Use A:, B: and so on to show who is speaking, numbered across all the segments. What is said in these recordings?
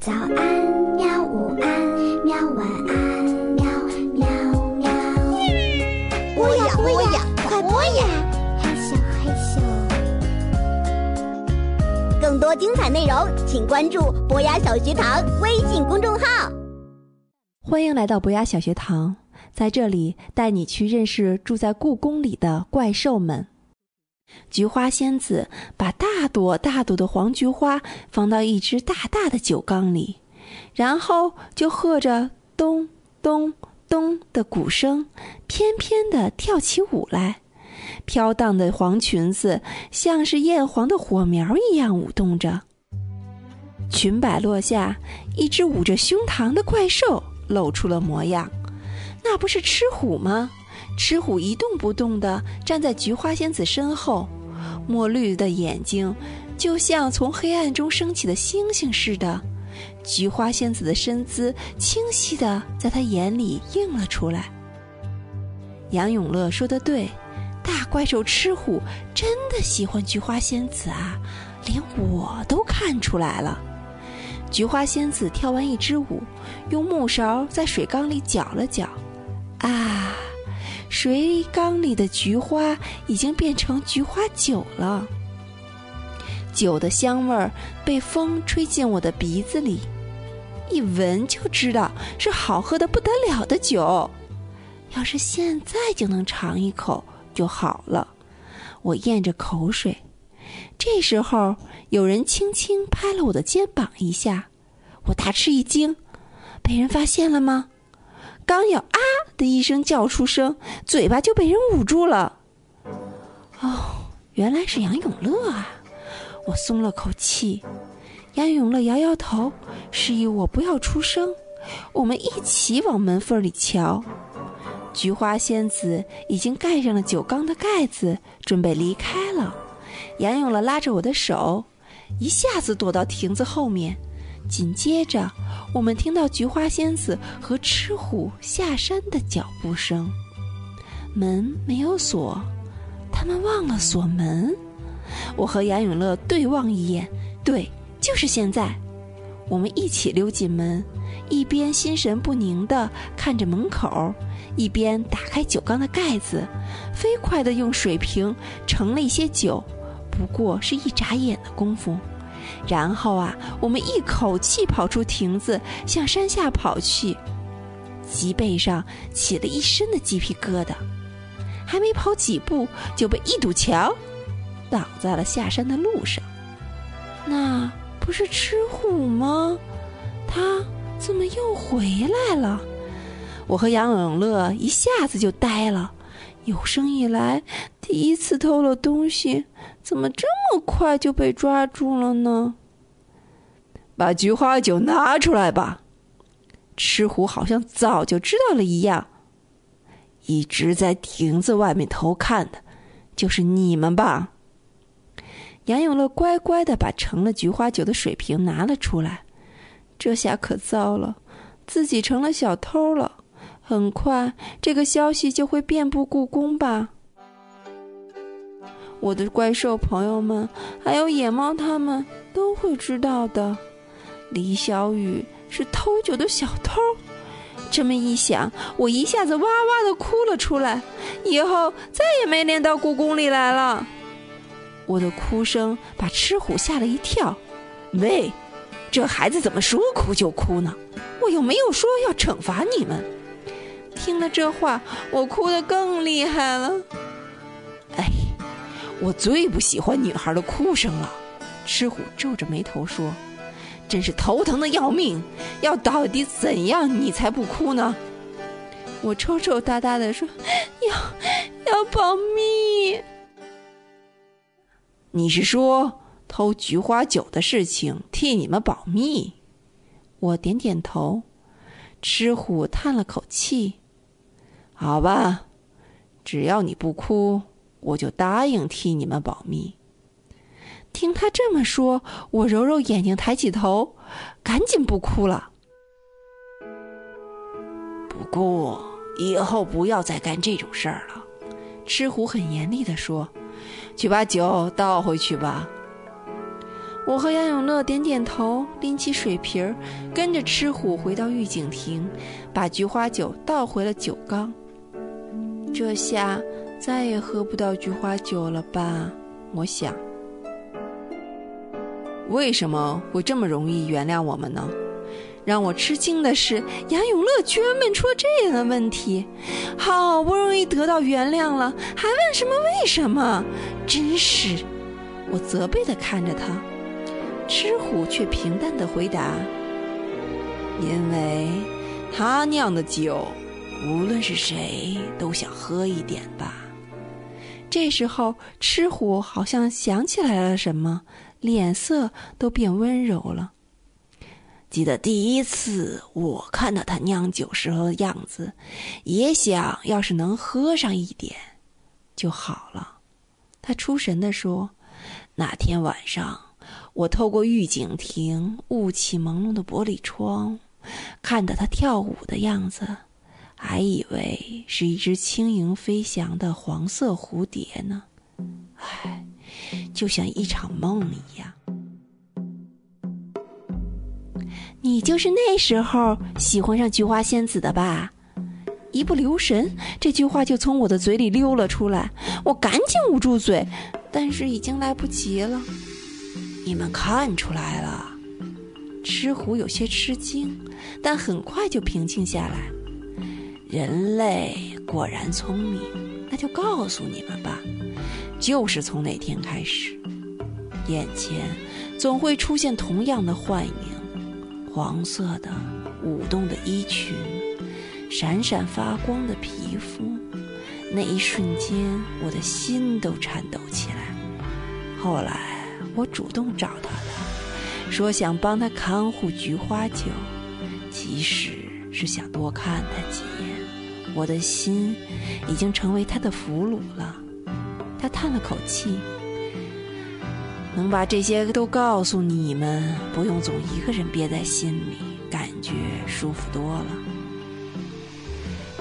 A: 早安，喵！午安，喵！晚安，喵喵喵。
B: 播呀播呀，快播呀！
A: 害羞害羞。
B: 更多精彩内容，请关注博雅小学堂微信公众号。
C: 欢迎来到博雅小学堂，在这里带你去认识住在故宫里的怪兽们。菊花仙子把大朵大朵的黄菊花放到一只大大的酒缸里，然后就和着咚咚咚的鼓声，翩翩地跳起舞来。飘荡的黄裙子像是艳黄的火苗一样舞动着。裙摆落下，一只捂着胸膛的怪兽露出了模样。那不是吃虎吗？赤虎一动不动地站在菊花仙子身后，墨绿的眼睛就像从黑暗中升起的星星似的。菊花仙子的身姿清晰地在他眼里映了出来。杨永乐说的对，大怪兽吃虎真的喜欢菊花仙子啊，连我都看出来了。菊花仙子跳完一支舞，用木勺在水缸里搅了搅，啊！水缸里的菊花已经变成菊花酒了，酒的香味儿被风吹进我的鼻子里，一闻就知道是好喝的不得了的酒。要是现在就能尝一口就好了。我咽着口水，这时候有人轻轻拍了我的肩膀一下，我大吃一惊，被人发现了吗？刚要啊的一声叫出声，嘴巴就被人捂住了。哦，原来是杨永乐啊！我松了口气。杨永乐摇摇头，示意我不要出声。我们一起往门缝里瞧。菊花仙子已经盖上了酒缸的盖子，准备离开了。杨永乐拉着我的手，一下子躲到亭子后面。紧接着，我们听到菊花仙子和吃虎下山的脚步声。门没有锁，他们忘了锁门。我和杨永乐对望一眼，对，就是现在。我们一起溜进门，一边心神不宁地看着门口，一边打开酒缸的盖子，飞快地用水瓶盛了一些酒，不过是一眨眼的功夫。然后啊，我们一口气跑出亭子，向山下跑去，脊背上起了一身的鸡皮疙瘩。还没跑几步，就被一堵墙挡在了下山的路上。那不是吃虎吗？他怎么又回来了？我和杨永乐一下子就呆了。有生以来第一次偷了东西，怎么这么快就被抓住了呢？把菊花酒拿出来吧！吃虎好像早就知道了一样，一直在亭子外面偷看的，就是你们吧？杨永乐乖乖的把盛了菊花酒的水瓶拿了出来，这下可糟了，自己成了小偷了。很快，这个消息就会遍布故宫吧。我的怪兽朋友们，还有野猫，他们都会知道的。李小雨是偷酒的小偷。这么一想，我一下子哇哇的哭了出来。以后再也没脸到故宫里来了。我的哭声把吃虎吓了一跳。喂，这孩子怎么说哭就哭呢？我又没有说要惩罚你们。听了这话，我哭得更厉害了。哎，我最不喜欢女孩的哭声了。吃虎皱着眉头说：“真是头疼的要命。要到底怎样你才不哭呢？”我抽抽搭搭的说：“要要保密。”你是说偷菊花酒的事情替你们保密？我点点头。吃虎叹了口气。好吧，只要你不哭，我就答应替你们保密。听他这么说，我揉揉眼睛，抬起头，赶紧不哭了。不过以后不要再干这种事儿了。吃虎很严厉地说：“去把酒倒回去吧。”我和杨永乐点点头，拎起水瓶儿，跟着吃虎回到御景亭，把菊花酒倒回了酒缸。这下再也喝不到菊花酒了吧？我想。为什么会这么容易原谅我们呢？让我吃惊的是，杨永乐居然问出了这样的问题。好不容易得到原谅了，还问什么为什么？真是……我责备的看着他。吃虎却平淡的回答：“因为他酿的酒，无论是谁都想喝一点吧。”这时候，吃虎好像想起来了什么，脸色都变温柔了。记得第一次我看到他酿酒时候的样子，也想要是能喝上一点就好了。他出神地说：“那天晚上。”我透过御景亭雾气朦胧的玻璃窗，看到他跳舞的样子，还以为是一只轻盈飞翔的黄色蝴蝶呢。唉，就像一场梦一样。你就是那时候喜欢上菊花仙子的吧？一不留神，这句话就从我的嘴里溜了出来。我赶紧捂住嘴，但是已经来不及了。你们看出来了，吃虎有些吃惊，但很快就平静下来。人类果然聪明，那就告诉你们吧，就是从那天开始，眼前总会出现同样的幻影：黄色的舞动的衣裙，闪闪发光的皮肤。那一瞬间，我的心都颤抖起来。后来。我主动找到他，说想帮他看护菊花酒，其实是想多看他几眼。我的心已经成为他的俘虏了。他叹了口气，能把这些都告诉你们，不用总一个人憋在心里，感觉舒服多了。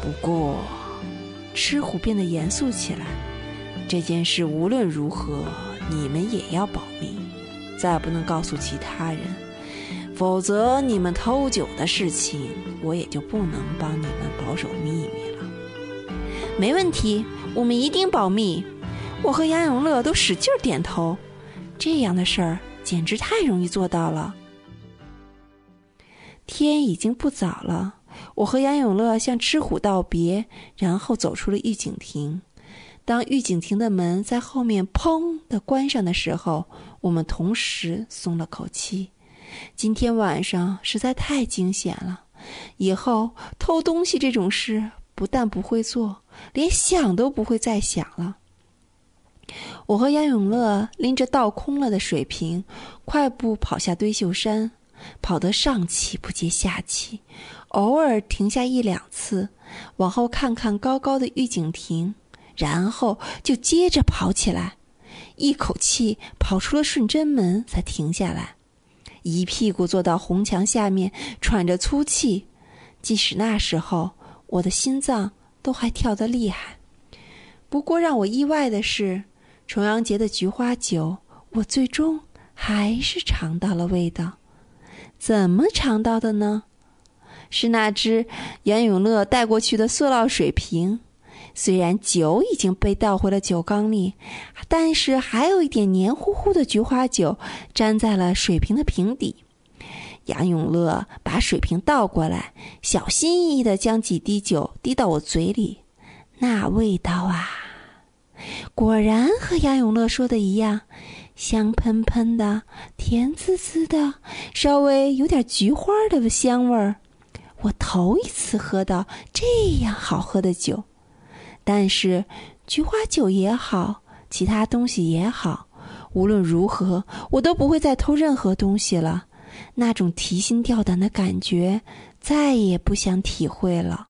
C: 不过，吃虎变得严肃起来。这件事无论如何。你们也要保密，再不能告诉其他人，否则你们偷酒的事情，我也就不能帮你们保守秘密了。没问题，我们一定保密。我和杨永乐都使劲点头。这样的事儿简直太容易做到了。天已经不早了，我和杨永乐向吃虎道别，然后走出了御景亭。当御景亭的门在后面“砰”的关上的时候，我们同时松了口气。今天晚上实在太惊险了，以后偷东西这种事不但不会做，连想都不会再想了。我和杨永乐拎着倒空了的水瓶，快步跑下堆秀山，跑得上气不接下气，偶尔停下一两次，往后看看高高的御景亭。然后就接着跑起来，一口气跑出了顺贞门，才停下来，一屁股坐到红墙下面，喘着粗气。即使那时候我的心脏都还跳得厉害。不过让我意外的是，重阳节的菊花酒，我最终还是尝到了味道。怎么尝到的呢？是那只杨永乐带过去的塑料水瓶。虽然酒已经被倒回了酒缸里，但是还有一点黏糊糊的菊花酒粘在了水瓶的瓶底。杨永乐把水瓶倒过来，小心翼翼地将几滴酒滴到我嘴里。那味道啊，果然和杨永乐说的一样，香喷喷的，甜滋滋的，稍微有点菊花的香味儿。我头一次喝到这样好喝的酒。但是，菊花酒也好，其他东西也好，无论如何，我都不会再偷任何东西了。那种提心吊胆的感觉，再也不想体会了。